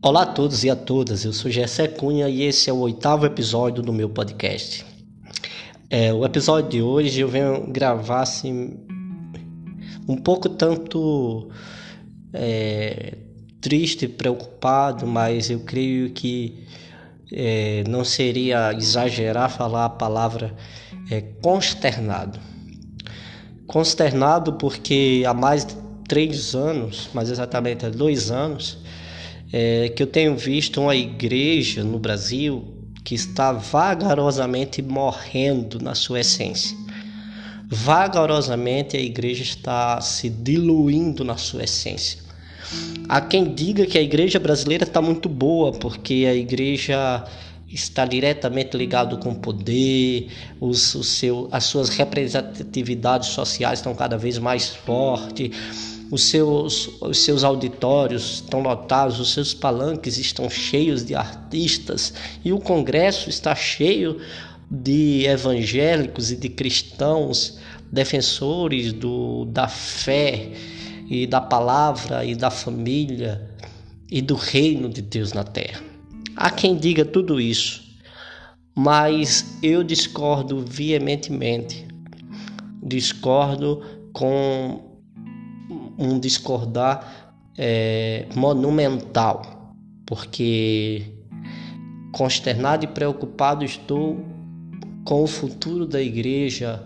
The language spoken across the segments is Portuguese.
Olá a todos e a todas, eu sou Gessé Cunha e esse é o oitavo episódio do meu podcast. É, o episódio de hoje eu venho gravar assim, um pouco tanto é, triste, preocupado, mas eu creio que é, não seria exagerar falar a palavra é, consternado. Consternado porque há mais de três anos, mais exatamente há dois anos, é, que eu tenho visto uma igreja no Brasil que está vagarosamente morrendo na sua essência. Vagarosamente a igreja está se diluindo na sua essência. Há quem diga que a igreja brasileira está muito boa, porque a igreja está diretamente ligado com o poder, os, o seu, as suas representatividades sociais estão cada vez mais fortes, os seus, os seus auditórios estão lotados, os seus palanques estão cheios de artistas e o Congresso está cheio de evangélicos e de cristãos defensores do, da fé e da palavra e da família e do reino de Deus na terra. Há quem diga tudo isso, mas eu discordo veementemente. Discordo com um discordar é, monumental, porque consternado e preocupado estou com o futuro da igreja,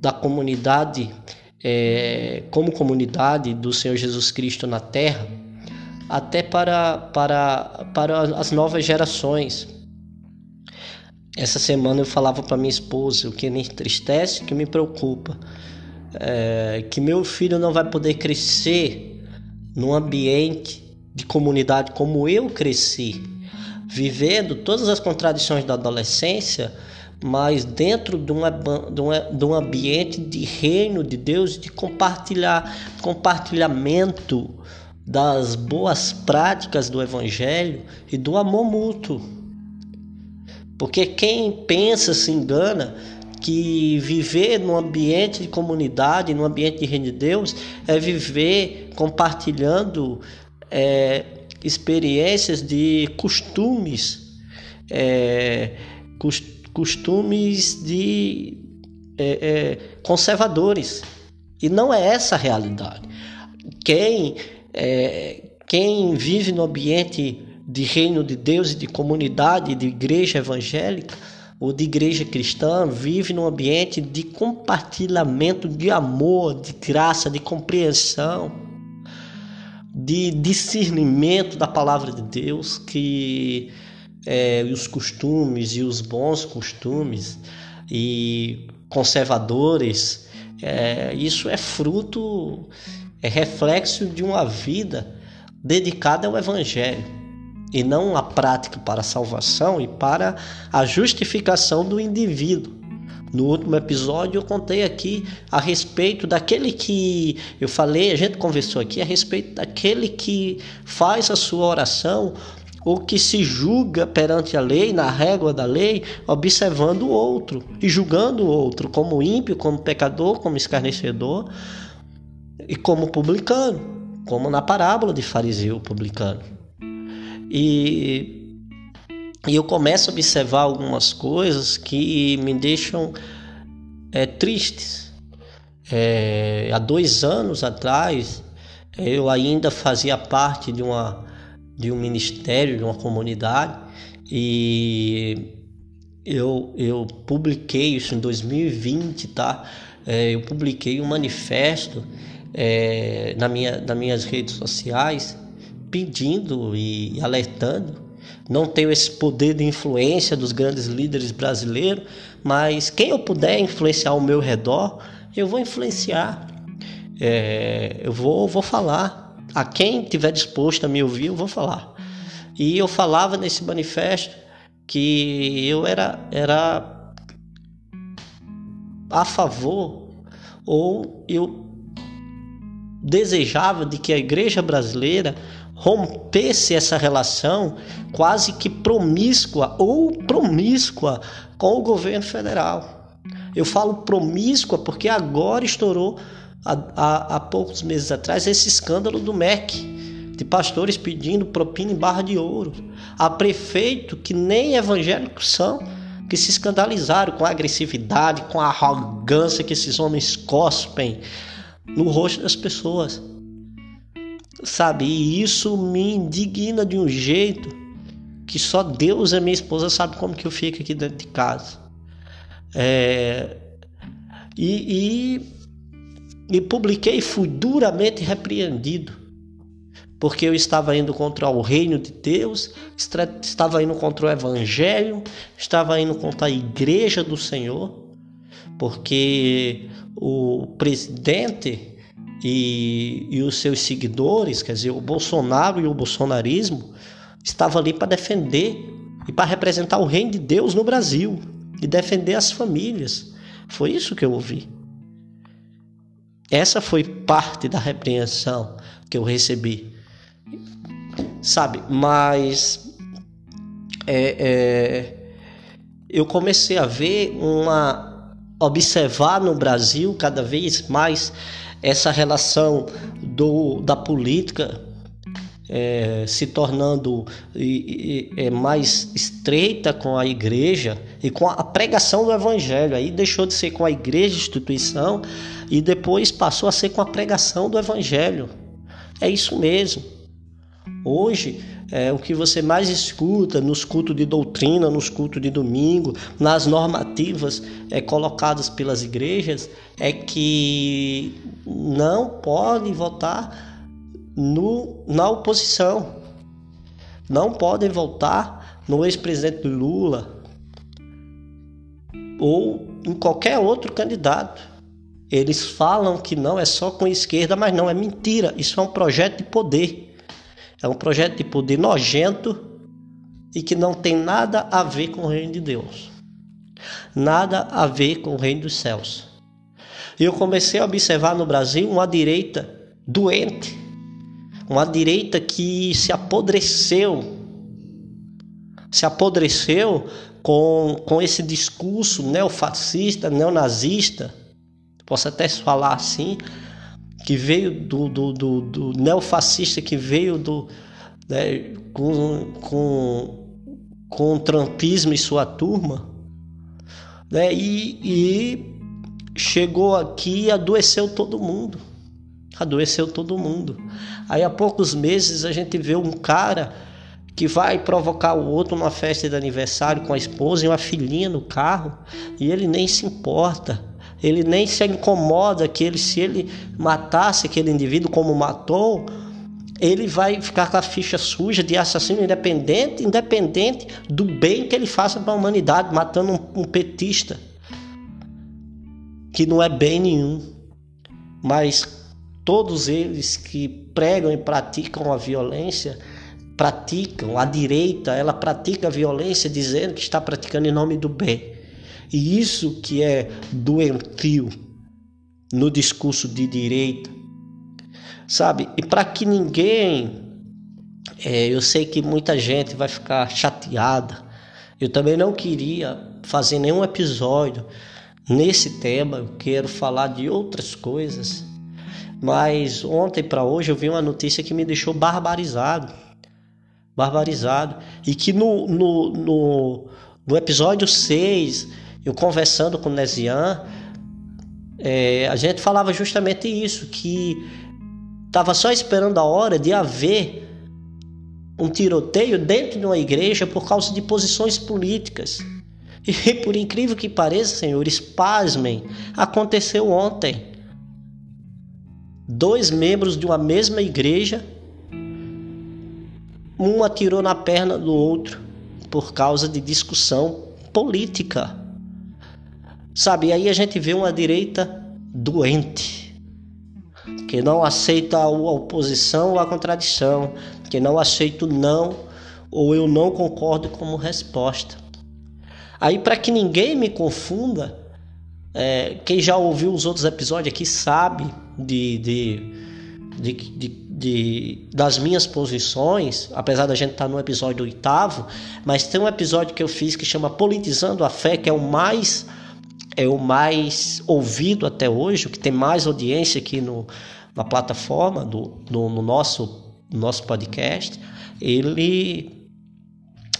da comunidade, é, como comunidade do Senhor Jesus Cristo na terra, até para, para, para as novas gerações. Essa semana eu falava para minha esposa o que me entristece, o que me preocupa é, que meu filho não vai poder crescer num ambiente de comunidade como eu cresci, vivendo todas as contradições da adolescência, mas dentro de, uma, de, uma, de um ambiente de reino de Deus, de compartilhar, compartilhamento das boas práticas do Evangelho e do amor mútuo. Porque quem pensa se engana que viver no ambiente de comunidade, no ambiente de reino de Deus, é viver compartilhando é, experiências de costumes, é, costumes de é, é, conservadores. E não é essa a realidade. Quem, é, quem vive no ambiente de reino de Deus e de comunidade, de igreja evangélica, ou de igreja cristã vive num ambiente de compartilhamento de amor, de graça, de compreensão, de discernimento da palavra de Deus, que é, os costumes e os bons costumes e conservadores, é, isso é fruto, é reflexo de uma vida dedicada ao Evangelho e não a prática para a salvação e para a justificação do indivíduo. No último episódio eu contei aqui a respeito daquele que eu falei, a gente conversou aqui a respeito daquele que faz a sua oração ou que se julga perante a lei, na régua da lei, observando o outro e julgando o outro como ímpio, como pecador, como escarnecedor e como publicano, como na parábola de fariseu publicano. E, e eu começo a observar algumas coisas que me deixam é, tristes. É, há dois anos atrás, eu ainda fazia parte de, uma, de um ministério, de uma comunidade, e eu, eu publiquei isso em 2020, tá? É, eu publiquei um manifesto é, na minha, nas minhas redes sociais pedindo e alertando. Não tenho esse poder de influência dos grandes líderes brasileiros, mas quem eu puder influenciar ao meu redor, eu vou influenciar. É, eu vou, vou falar. A quem tiver disposto a me ouvir, eu vou falar. E eu falava nesse manifesto que eu era, era a favor ou eu desejava de que a igreja brasileira rompesse essa relação quase que promíscua ou promíscua com o governo federal. Eu falo promíscua porque agora estourou há, há, há poucos meses atrás esse escândalo do MEC, de pastores pedindo propina em barra de ouro, a prefeito que nem evangélicos são, que se escandalizaram com a agressividade, com a arrogância que esses homens cospem no rosto das pessoas. Sabe, e isso me indigna de um jeito que só Deus e minha esposa sabe como que eu fico aqui dentro de casa. É, e, e, e publiquei e fui duramente repreendido porque eu estava indo contra o reino de Deus, estava indo contra o evangelho, estava indo contra a igreja do Senhor, porque o presidente e, e os seus seguidores, quer dizer, o Bolsonaro e o bolsonarismo, estavam ali para defender e para representar o reino de Deus no Brasil e defender as famílias. Foi isso que eu ouvi. Essa foi parte da repreensão que eu recebi sabe? Mas é, é, eu comecei a ver uma observar no Brasil cada vez mais essa relação do, da política é, se tornando e, e, é, mais estreita com a igreja e com a pregação do evangelho. Aí deixou de ser com a igreja instituição e depois passou a ser com a pregação do evangelho. É isso mesmo. Hoje, é, o que você mais escuta nos cultos de doutrina, nos cultos de domingo, nas normativas é, colocadas pelas igrejas, é que não pode votar no, na oposição. Não podem votar no ex-presidente Lula ou em qualquer outro candidato. Eles falam que não é só com a esquerda, mas não, é mentira. Isso é um projeto de poder. É um projeto de poder nojento e que não tem nada a ver com o reino de Deus. Nada a ver com o reino dos céus. E eu comecei a observar no Brasil uma direita doente, uma direita que se apodreceu, se apodreceu com, com esse discurso neofascista, neonazista, posso até falar assim, que veio do, do, do, do neofascista, que veio do, né, com, com, com o trumpismo e sua turma, né, e, e chegou aqui e adoeceu todo mundo. Adoeceu todo mundo. Aí há poucos meses a gente vê um cara que vai provocar o outro numa festa de aniversário com a esposa e uma filhinha no carro e ele nem se importa. Ele nem se incomoda que ele, se ele matasse aquele indivíduo como matou, ele vai ficar com a ficha suja de assassino independente, independente do bem que ele faça para a humanidade, matando um, um petista que não é bem nenhum. Mas todos eles que pregam e praticam a violência, praticam, a direita, ela pratica a violência dizendo que está praticando em nome do bem. E isso que é doentio no discurso de direita, sabe? E para que ninguém, é, eu sei que muita gente vai ficar chateada. Eu também não queria fazer nenhum episódio nesse tema. Eu quero falar de outras coisas. Mas ontem para hoje eu vi uma notícia que me deixou barbarizado. Barbarizado. E que no, no, no, no episódio 6 eu conversando com o é, a gente falava justamente isso, que estava só esperando a hora de haver um tiroteio dentro de uma igreja por causa de posições políticas. E por incrível que pareça, senhores, pasmem, aconteceu ontem. Dois membros de uma mesma igreja, um atirou na perna do outro por causa de discussão política. Sabe, aí a gente vê uma direita doente, que não aceita a oposição ou a contradição, que não aceita o não ou eu não concordo como resposta. Aí, para que ninguém me confunda, é, quem já ouviu os outros episódios aqui sabe de, de, de, de, de das minhas posições, apesar da gente estar tá no episódio oitavo, mas tem um episódio que eu fiz que chama Politizando a Fé, que é o mais é o mais ouvido até hoje, o que tem mais audiência aqui no, na plataforma, do, do no nosso nosso podcast, ele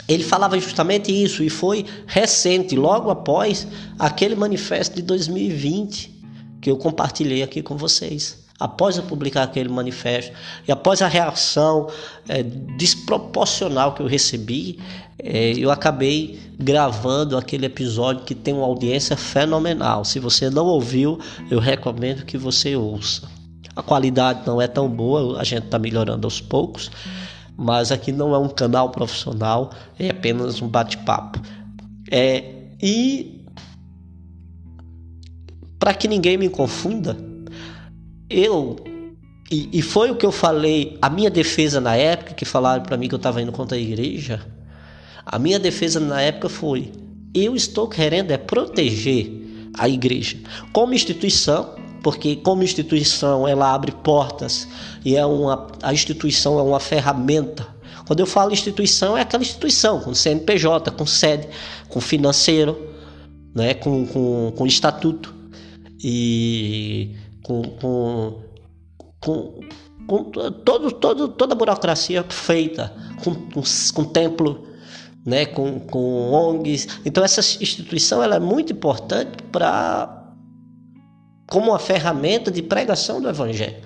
ele falava justamente isso e foi recente, logo após aquele manifesto de 2020 que eu compartilhei aqui com vocês. Após eu publicar aquele manifesto e após a reação é, desproporcional que eu recebi, é, eu acabei gravando aquele episódio que tem uma audiência fenomenal. Se você não ouviu, eu recomendo que você ouça. A qualidade não é tão boa, a gente está melhorando aos poucos mas aqui não é um canal profissional, é apenas um bate-papo. É, e para que ninguém me confunda, eu e, e, foi o que eu falei, a minha defesa na época que falaram para mim que eu estava indo contra a igreja. A minha defesa na época foi: eu estou querendo é proteger a igreja como instituição porque como instituição ela abre portas e é uma a instituição é uma ferramenta. Quando eu falo instituição é aquela instituição com CNPJ, com sede, com financeiro, né, com, com, com estatuto e com, com, com, com todo, todo, toda a burocracia feita, com, com, com templo, né, com, com ONGs. Então essa instituição ela é muito importante para como uma ferramenta de pregação do evangelho.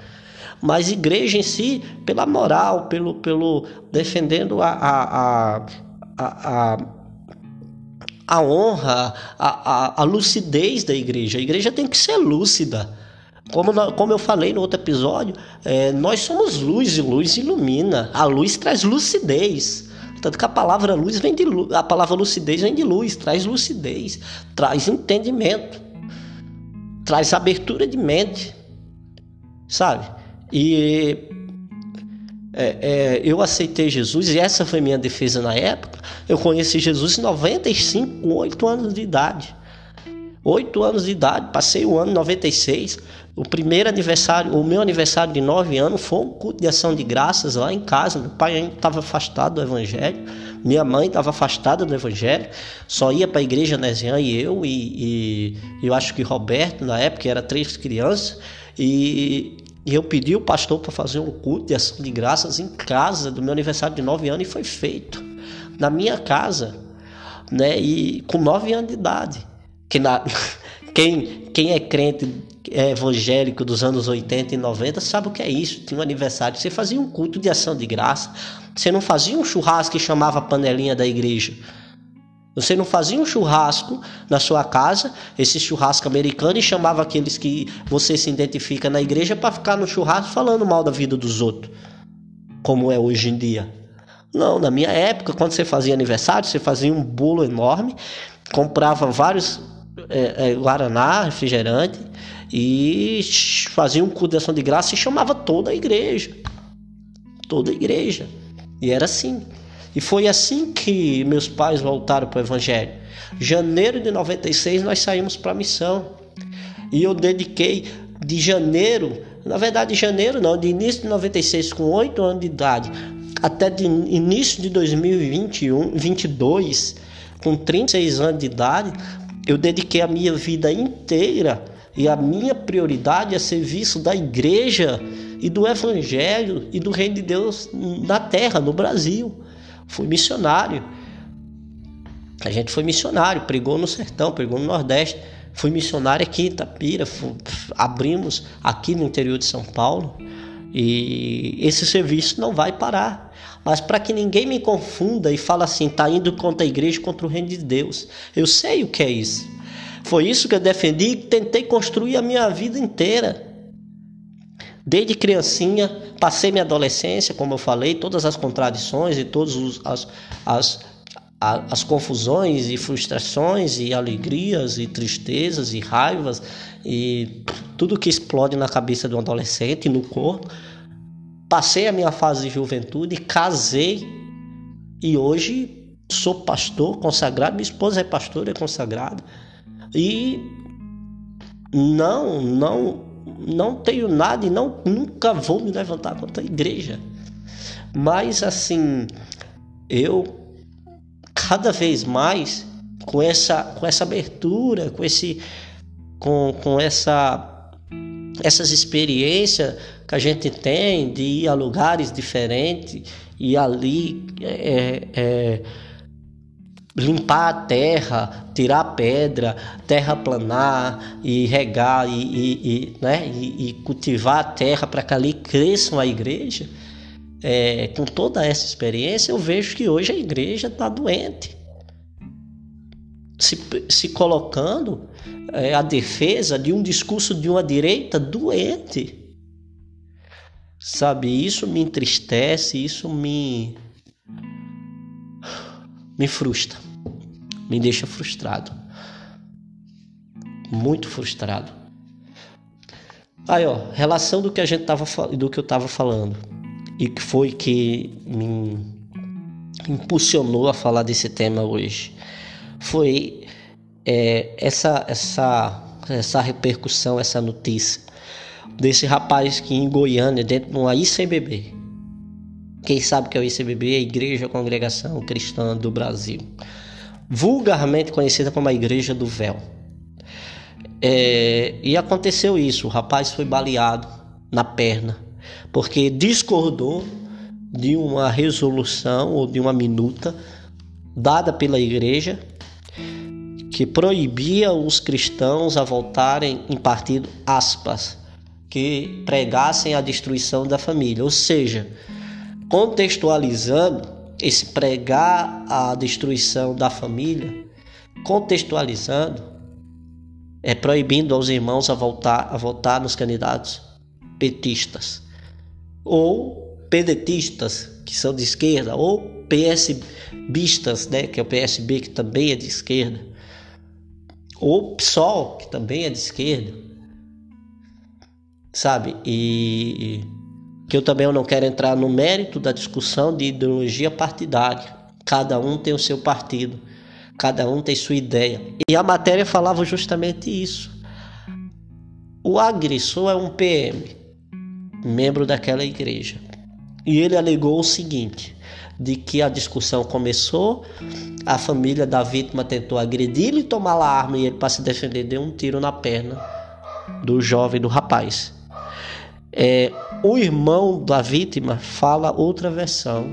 Mas igreja em si, pela moral, pelo, pelo defendendo a, a, a, a, honra, a, a lucidez da igreja. A igreja tem que ser lúcida. Como, como eu falei no outro episódio, é, nós somos luz e luz ilumina. A luz traz lucidez. Tanto que a palavra luz vem de a palavra lucidez vem de luz, traz lucidez, traz entendimento traz abertura de mente, sabe? E é, é, eu aceitei Jesus e essa foi minha defesa na época. Eu conheci Jesus em 95, com 8 anos de idade. 8 anos de idade, passei o ano 96. O primeiro aniversário, o meu aniversário de 9 anos foi um culto de ação de graças lá em casa. Meu pai ainda estava afastado do evangelho. Minha mãe estava afastada do evangelho, só ia para a igreja Nesian e eu, e, e, eu acho que Roberto, na época, era três crianças, e, e eu pedi o pastor para fazer um culto de ação de graças em casa do meu aniversário de nove anos e foi feito na minha casa, né? E com nove anos de idade. Que na, quem, quem é crente evangélico dos anos 80 e 90 sabe o que é isso. Tinha um aniversário, você fazia um culto de ação de graça. Você não fazia um churrasco e chamava a panelinha da igreja. Você não fazia um churrasco na sua casa, esse churrasco americano, e chamava aqueles que você se identifica na igreja para ficar no churrasco falando mal da vida dos outros, como é hoje em dia. Não, na minha época, quando você fazia aniversário, você fazia um bolo enorme, comprava vários é, é, guaraná, refrigerante, e fazia um culto de ação de graça e chamava toda a igreja. Toda a igreja. E era assim. E foi assim que meus pais voltaram para o Evangelho. Janeiro de 96 nós saímos para a missão. E eu dediquei de janeiro, na verdade janeiro não, de início de 96 com 8 anos de idade, até de início de 2021, 22, com 36 anos de idade, eu dediquei a minha vida inteira e a minha prioridade é serviço da igreja e do evangelho e do reino de Deus na terra, no Brasil. Fui missionário. A gente foi missionário, pregou no sertão, pregou no Nordeste. Fui missionário aqui em Itapira, fui, abrimos aqui no interior de São Paulo. E esse serviço não vai parar. Mas para que ninguém me confunda e fale assim, tá indo contra a igreja, contra o reino de Deus. Eu sei o que é isso. Foi isso que eu defendi e tentei construir a minha vida inteira. Desde criancinha, passei minha adolescência, como eu falei, todas as contradições e todas as, as, as confusões e frustrações e alegrias e tristezas e raivas e tudo que explode na cabeça de um adolescente e no corpo. Passei a minha fase de juventude, casei e hoje sou pastor consagrado. Minha esposa é pastora, é consagrada. E não, não, não tenho nada e não, nunca vou me levantar contra a igreja. Mas assim, eu cada vez mais com essa, com essa abertura, com esse, com, com essa, essas experiências que a gente tem de ir a lugares diferentes e ali é, é, limpar a terra, tirar a pedra, terraplanar e regar e, e, e né, e, e, cultivar a terra para que ali cresça a igreja. É, com toda essa experiência, eu vejo que hoje a igreja está doente. Se, se colocando é, a defesa de um discurso de uma direita doente. Sabe, isso me entristece, isso me me frustra. Me deixa frustrado. Muito frustrado. Aí, ó, relação do que a gente tava do que eu tava falando e que foi que me impulsionou a falar desse tema hoje foi é, essa essa essa repercussão, essa notícia desse rapaz que em Goiânia, dentro de uma ICBB. Quem sabe que é o ICBB? É a Igreja Congregação Cristã do Brasil. Vulgarmente conhecida como a Igreja do Véu. É, e aconteceu isso, o rapaz foi baleado na perna, porque discordou de uma resolução ou de uma minuta dada pela igreja que proibia os cristãos a voltarem em partido aspas que pregassem a destruição da família. Ou seja, contextualizando esse pregar a destruição da família, contextualizando, é proibindo aos irmãos a voltar a votar nos candidatos petistas ou pedetistas, que são de esquerda, ou PSBistas, né, que é o PSB, que também é de esquerda, ou PSOL, que também é de esquerda sabe? E que eu também não quero entrar no mérito da discussão de ideologia partidária. Cada um tem o seu partido, cada um tem sua ideia. E a matéria falava justamente isso. O agressor é um PM, membro daquela igreja. E ele alegou o seguinte: de que a discussão começou, a família da vítima tentou agredir e tomar a arma e ele para se defender deu um tiro na perna do jovem, do rapaz. É, o irmão da vítima fala outra versão,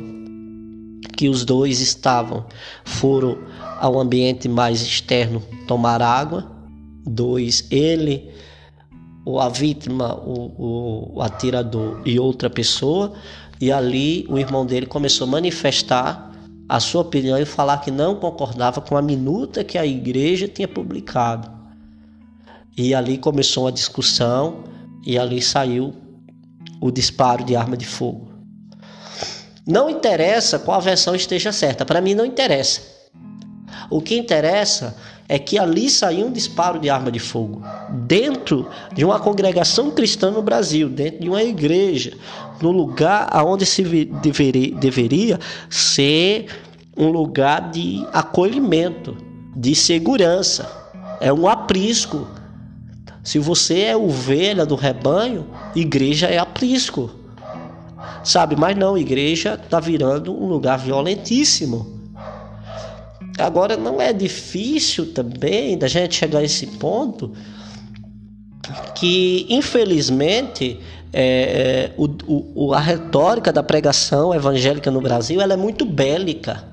que os dois estavam, foram ao ambiente mais externo tomar água. Dois, ele, ou a vítima, o, o atirador e outra pessoa, e ali o irmão dele começou a manifestar a sua opinião e falar que não concordava com a minuta que a igreja tinha publicado. E ali começou uma discussão e ali saiu o disparo de arma de fogo. Não interessa qual versão esteja certa, para mim não interessa. O que interessa é que ali saiu um disparo de arma de fogo dentro de uma congregação cristã no Brasil, dentro de uma igreja, no lugar aonde se deveria, deveria ser um lugar de acolhimento, de segurança. É um aprisco se você é ovelha do rebanho, igreja é aprisco. Sabe, mas não, igreja está virando um lugar violentíssimo. Agora não é difícil também da gente chegar a esse ponto que infelizmente é, o, o, a retórica da pregação evangélica no Brasil ela é muito bélica.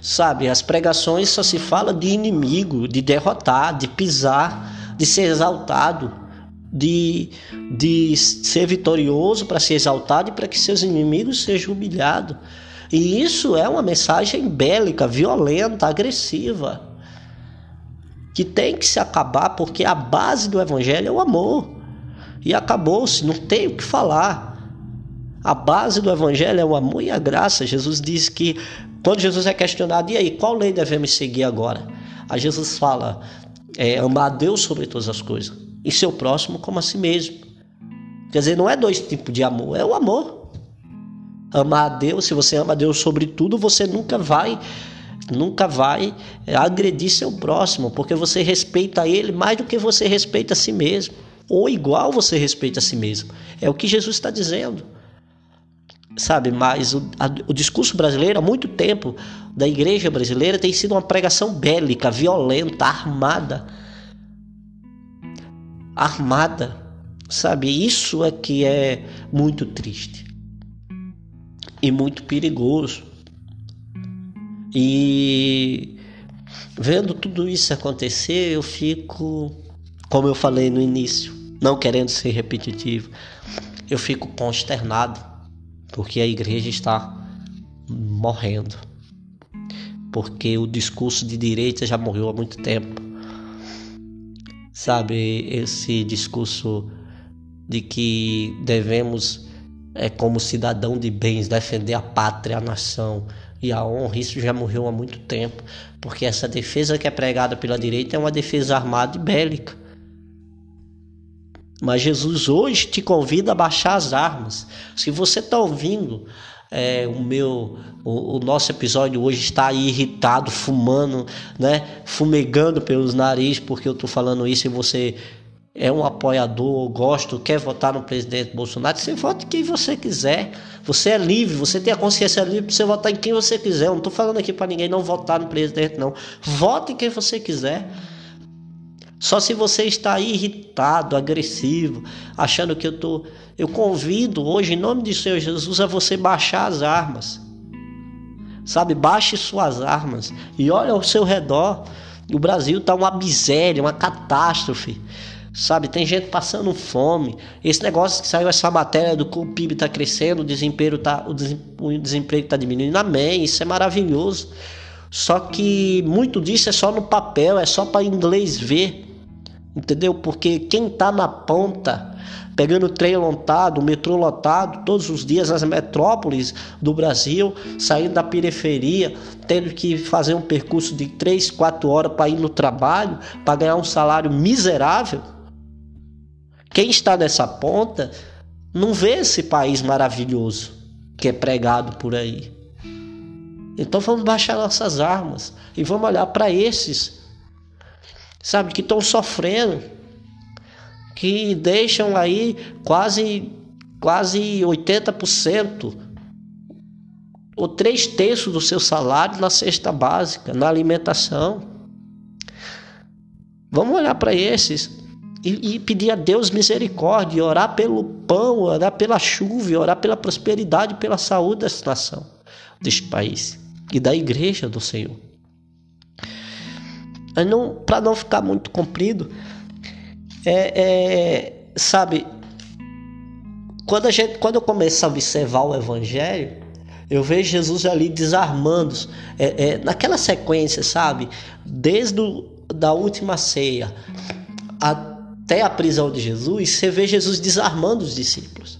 Sabe, as pregações só se fala de inimigo, de derrotar, de pisar de ser exaltado, de, de ser vitorioso para ser exaltado e para que seus inimigos sejam humilhados. E isso é uma mensagem bélica, violenta, agressiva, que tem que se acabar porque a base do evangelho é o amor. E acabou-se, não tem o que falar. A base do evangelho é o amor e a graça. Jesus diz que quando Jesus é questionado, e aí, qual lei devemos seguir agora? Aí Jesus fala: é amar a Deus sobre todas as coisas e seu próximo como a si mesmo. Quer dizer, não é dois tipos de amor, é o amor. Amar a Deus, se você ama a Deus sobre tudo, você nunca vai nunca vai agredir seu próximo, porque você respeita ele mais do que você respeita a si mesmo, ou igual você respeita a si mesmo. É o que Jesus está dizendo sabe? Mas o, a, o discurso brasileiro, há muito tempo, da igreja brasileira, tem sido uma pregação bélica, violenta, armada. Armada, Sabe, isso é que é muito triste e muito perigoso. E vendo tudo isso acontecer, eu fico, como eu falei no início, não querendo ser repetitivo, eu fico consternado, porque a igreja está morrendo. Porque o discurso de direita já morreu há muito tempo. Sabe, esse discurso de que devemos, é, como cidadão de bens, defender a pátria, a nação e a honra, isso já morreu há muito tempo, porque essa defesa que é pregada pela direita é uma defesa armada e bélica. Mas Jesus hoje te convida a baixar as armas. Se você está ouvindo é, o meu o, o, nosso episódio hoje está irritado, fumando, né, fumegando pelos narizes porque eu estou falando isso e você é um apoiador, gosta, quer votar no presidente Bolsonaro, você vota quem você quiser. Você é livre, você tem a consciência livre para você votar em quem você quiser. Eu não estou falando aqui para ninguém não votar no presidente, não. Vote em quem você quiser. Só se você está irritado, agressivo, achando que eu tô, eu convido hoje em nome de Senhor Jesus a você baixar as armas. Sabe, baixe suas armas e olha ao seu redor. O Brasil está uma miséria, uma catástrofe. Sabe, tem gente passando fome. Esse negócio que saiu essa matéria do que o PIB está crescendo, o desemprego está o desemprego tá diminuindo. Amém, isso é maravilhoso. Só que muito disso é só no papel, é só para inglês ver entendeu? Porque quem está na ponta, pegando trem lotado, metrô lotado, todos os dias nas metrópoles do Brasil, saindo da periferia, tendo que fazer um percurso de 3, 4 horas para ir no trabalho, para ganhar um salário miserável. Quem está nessa ponta não vê esse país maravilhoso que é pregado por aí. Então vamos baixar nossas armas e vamos olhar para esses sabe, que estão sofrendo, que deixam aí quase, quase 80% ou três terços do seu salário na cesta básica, na alimentação. Vamos olhar para esses e, e, pedir a Deus misericórdia, orar pelo pão, orar pela chuva, orar pela prosperidade, pela saúde dessa nação, deste país e da igreja do Senhor não, para não ficar muito comprido, é, é, sabe, quando, a gente, quando eu começo a observar o Evangelho, eu vejo Jesus ali desarmando, é, é, naquela sequência, sabe, desde o, da última ceia até a prisão de Jesus, você vê Jesus desarmando os discípulos.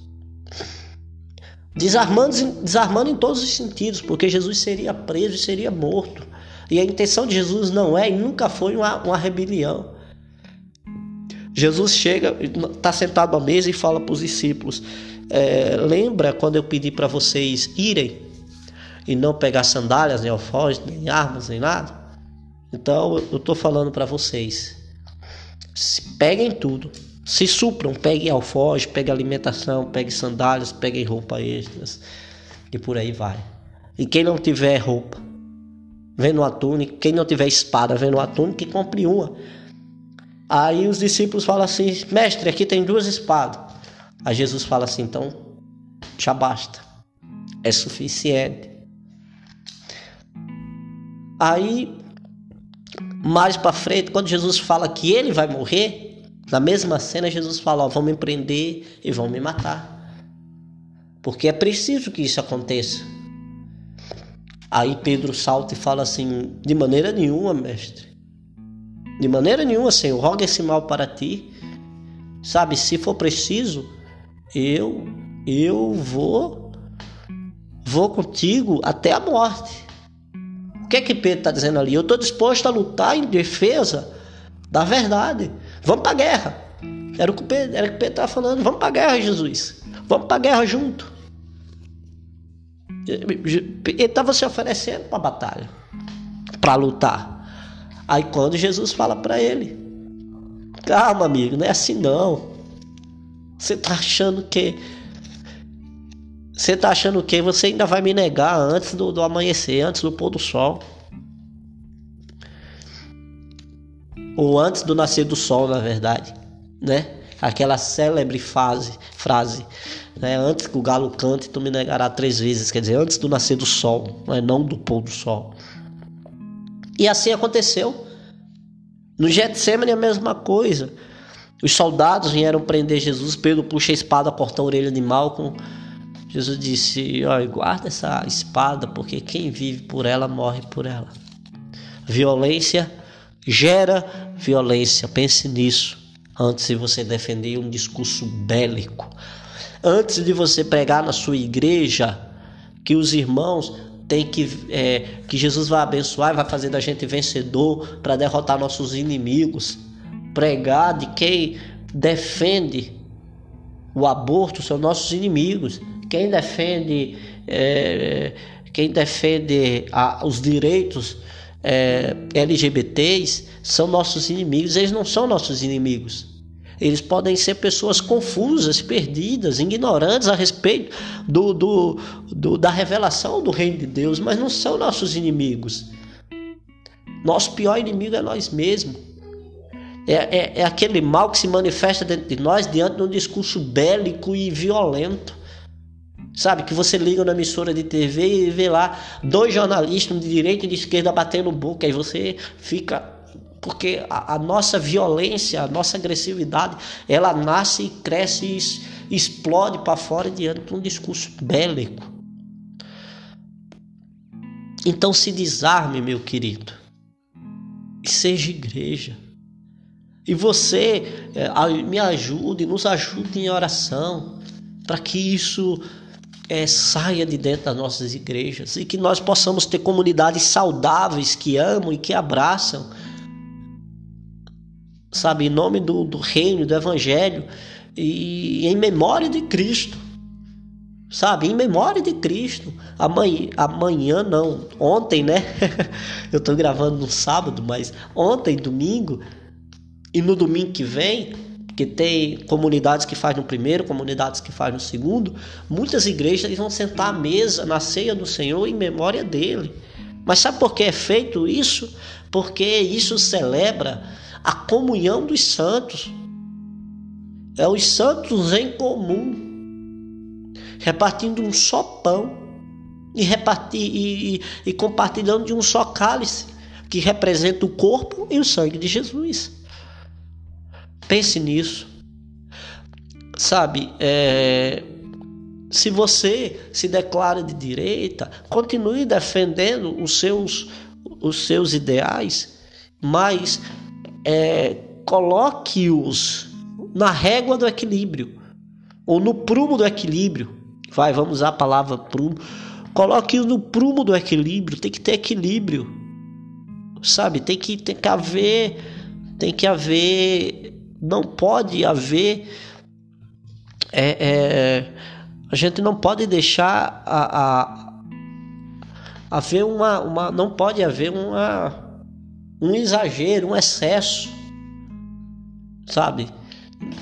Desarmando, desarmando em todos os sentidos, porque Jesus seria preso e seria morto. E a intenção de Jesus não é e nunca foi uma, uma rebelião. Jesus chega, está sentado à mesa e fala para os discípulos: é, Lembra quando eu pedi para vocês irem e não pegar sandálias, nem alforjes, nem armas, nem nada? Então eu estou falando para vocês: peguem tudo, se supram, peguem alforjes, peguem alimentação, peguem sandálias, peguem roupa extras e por aí vai. E quem não tiver roupa, vendo uma túnica. Quem não tiver espada vendo uma túnica, que compre uma. Aí os discípulos falam assim: Mestre, aqui tem duas espadas. Aí Jesus fala assim: Então já basta, é suficiente. Aí, mais para frente, quando Jesus fala que ele vai morrer, na mesma cena, Jesus fala: Ó, vão me prender e vão me matar. Porque é preciso que isso aconteça. Aí Pedro salta e fala assim: De maneira nenhuma, mestre. De maneira nenhuma, Senhor, roga esse mal para ti. Sabe, se for preciso, eu eu vou vou contigo até a morte. O que é que Pedro está dizendo ali? Eu estou disposto a lutar em defesa da verdade. Vamos para a guerra. Era o que Pedro estava falando. Vamos para a guerra, Jesus. Vamos para a guerra junto. Ele estava se oferecendo para batalha, para lutar. Aí quando Jesus fala para ele: Calma, amigo, não é assim não. Você está achando que. Você está achando que você ainda vai me negar antes do, do amanhecer, antes do pôr do sol. Ou antes do nascer do sol, na verdade, né? aquela célebre frase, frase né? antes que o galo cante, tu me negará três vezes, quer dizer, antes do nascer do sol, né? não do pôr do sol. E assim aconteceu. No Getsemane a mesma coisa. Os soldados vieram prender Jesus, Pedro puxa a espada, corta a orelha de Malcolm. Jesus disse: guarda essa espada, porque quem vive por ela morre por ela. Violência gera violência. Pense nisso antes de você defender um discurso bélico. Antes de você pregar na sua igreja que os irmãos têm que é, que Jesus vai abençoar e vai fazer da gente vencedor para derrotar nossos inimigos. Pregar de quem defende o aborto são nossos inimigos. Quem defende é, quem defende a, os direitos é, LGBTs são nossos inimigos, eles não são nossos inimigos. Eles podem ser pessoas confusas, perdidas, ignorantes a respeito do, do, do, da revelação do reino de Deus, mas não são nossos inimigos. Nosso pior inimigo é nós mesmos. É, é, é aquele mal que se manifesta dentro de nós diante de um discurso bélico e violento. Sabe, que você liga na emissora de TV e vê lá dois jornalistas de direita e de esquerda batendo boca, aí você fica. Porque a, a nossa violência, a nossa agressividade, ela nasce e cresce e explode para fora diante de um discurso bélico. Então se desarme, meu querido, e seja igreja. E você é, me ajude, nos ajude em oração, para que isso é, saia de dentro das nossas igrejas e que nós possamos ter comunidades saudáveis que amam e que abraçam, sabe, em nome do, do reino, do evangelho e em memória de Cristo, sabe, em memória de Cristo. Amanhã, amanhã não, ontem, né? Eu estou gravando no sábado, mas ontem, domingo, e no domingo que vem que tem comunidades que faz no primeiro, comunidades que faz no segundo, muitas igrejas vão sentar à mesa na ceia do Senhor em memória dele. Mas sabe por que é feito isso? Porque isso celebra a comunhão dos santos. É os santos em comum, repartindo um só pão e, repartir, e, e, e compartilhando de um só cálice, que representa o corpo e o sangue de Jesus. Pense nisso. Sabe, é, se você se declara de direita, continue defendendo os seus, os seus ideais, mas é, coloque-os na régua do equilíbrio, ou no prumo do equilíbrio. Vai, vamos usar a palavra prumo. Coloque-os no prumo do equilíbrio, tem que ter equilíbrio. Sabe, tem que, tem que haver, tem que haver não pode haver. É, é, a gente não pode deixar a, a, haver uma, uma. Não pode haver uma, um exagero, um excesso. Sabe?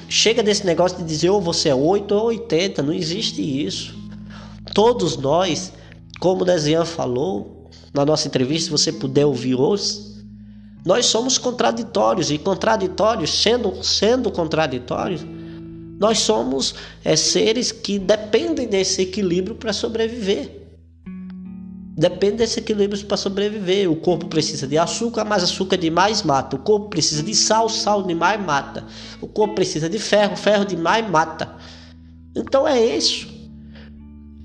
Chega desse negócio de dizer ou você é 8 ou 80, não existe isso. Todos nós, como o falou na nossa entrevista, se você puder ouvir hoje, nós somos contraditórios e contraditórios, sendo, sendo contraditórios, nós somos é, seres que dependem desse equilíbrio para sobreviver. Depende desse equilíbrio para sobreviver. O corpo precisa de açúcar, mas açúcar demais mata. O corpo precisa de sal, sal demais mata. O corpo precisa de ferro, ferro demais mata. Então é isso.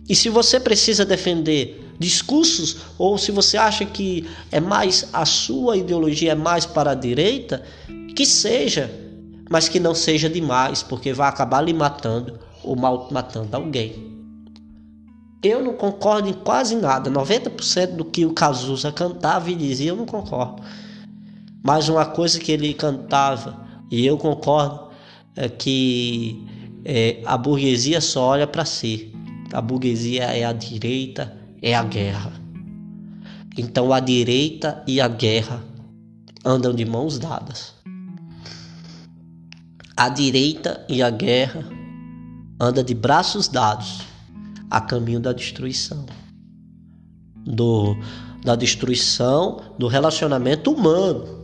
E se você precisa defender discursos, ou se você acha que é mais a sua ideologia é mais para a direita, que seja, mas que não seja demais, porque vai acabar lhe matando ou mal matando alguém. Eu não concordo em quase nada. 90% do que o Cazuza cantava e dizia, eu não concordo. Mas uma coisa que ele cantava, e eu concordo, é que é, a burguesia só olha para si. A burguesia é a direita, é a guerra. Então a direita e a guerra andam de mãos dadas. A direita e a guerra andam de braços dados a caminho da destruição. Do, da destruição do relacionamento humano.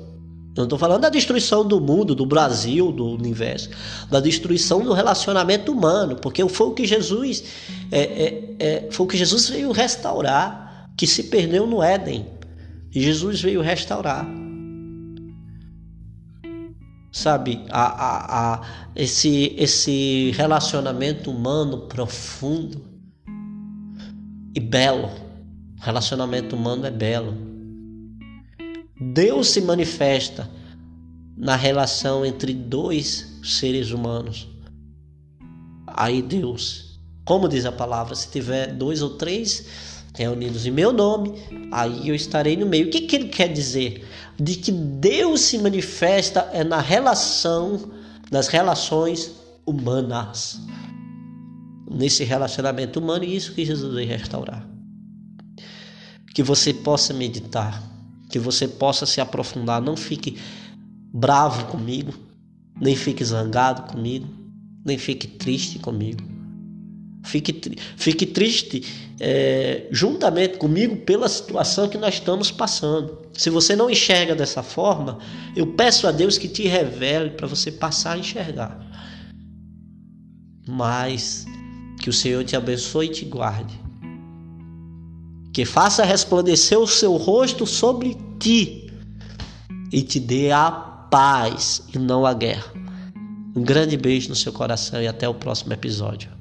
Eu estou falando da destruição do mundo, do Brasil, do universo, da destruição do relacionamento humano, porque foi o que Jesus é, é, é, foi o que Jesus veio restaurar, que se perdeu no Éden. Jesus veio restaurar. Sabe, a, a, a, esse, esse relacionamento humano profundo e belo. Relacionamento humano é belo Deus se manifesta na relação entre dois seres humanos. Aí Deus, como diz a palavra, se tiver dois ou três reunidos em meu nome, aí eu estarei no meio. O que, que ele quer dizer? De que Deus se manifesta é na relação, nas relações humanas. Nesse relacionamento humano, e isso que Jesus veio restaurar. Que você possa meditar que você possa se aprofundar. Não fique bravo comigo, nem fique zangado comigo, nem fique triste comigo. Fique, fique triste é, juntamente comigo pela situação que nós estamos passando. Se você não enxerga dessa forma, eu peço a Deus que te revele para você passar a enxergar. Mas que o Senhor te abençoe e te guarde que faça resplandecer o seu rosto sobre ti e te dê a paz e não a guerra. Um grande beijo no seu coração e até o próximo episódio.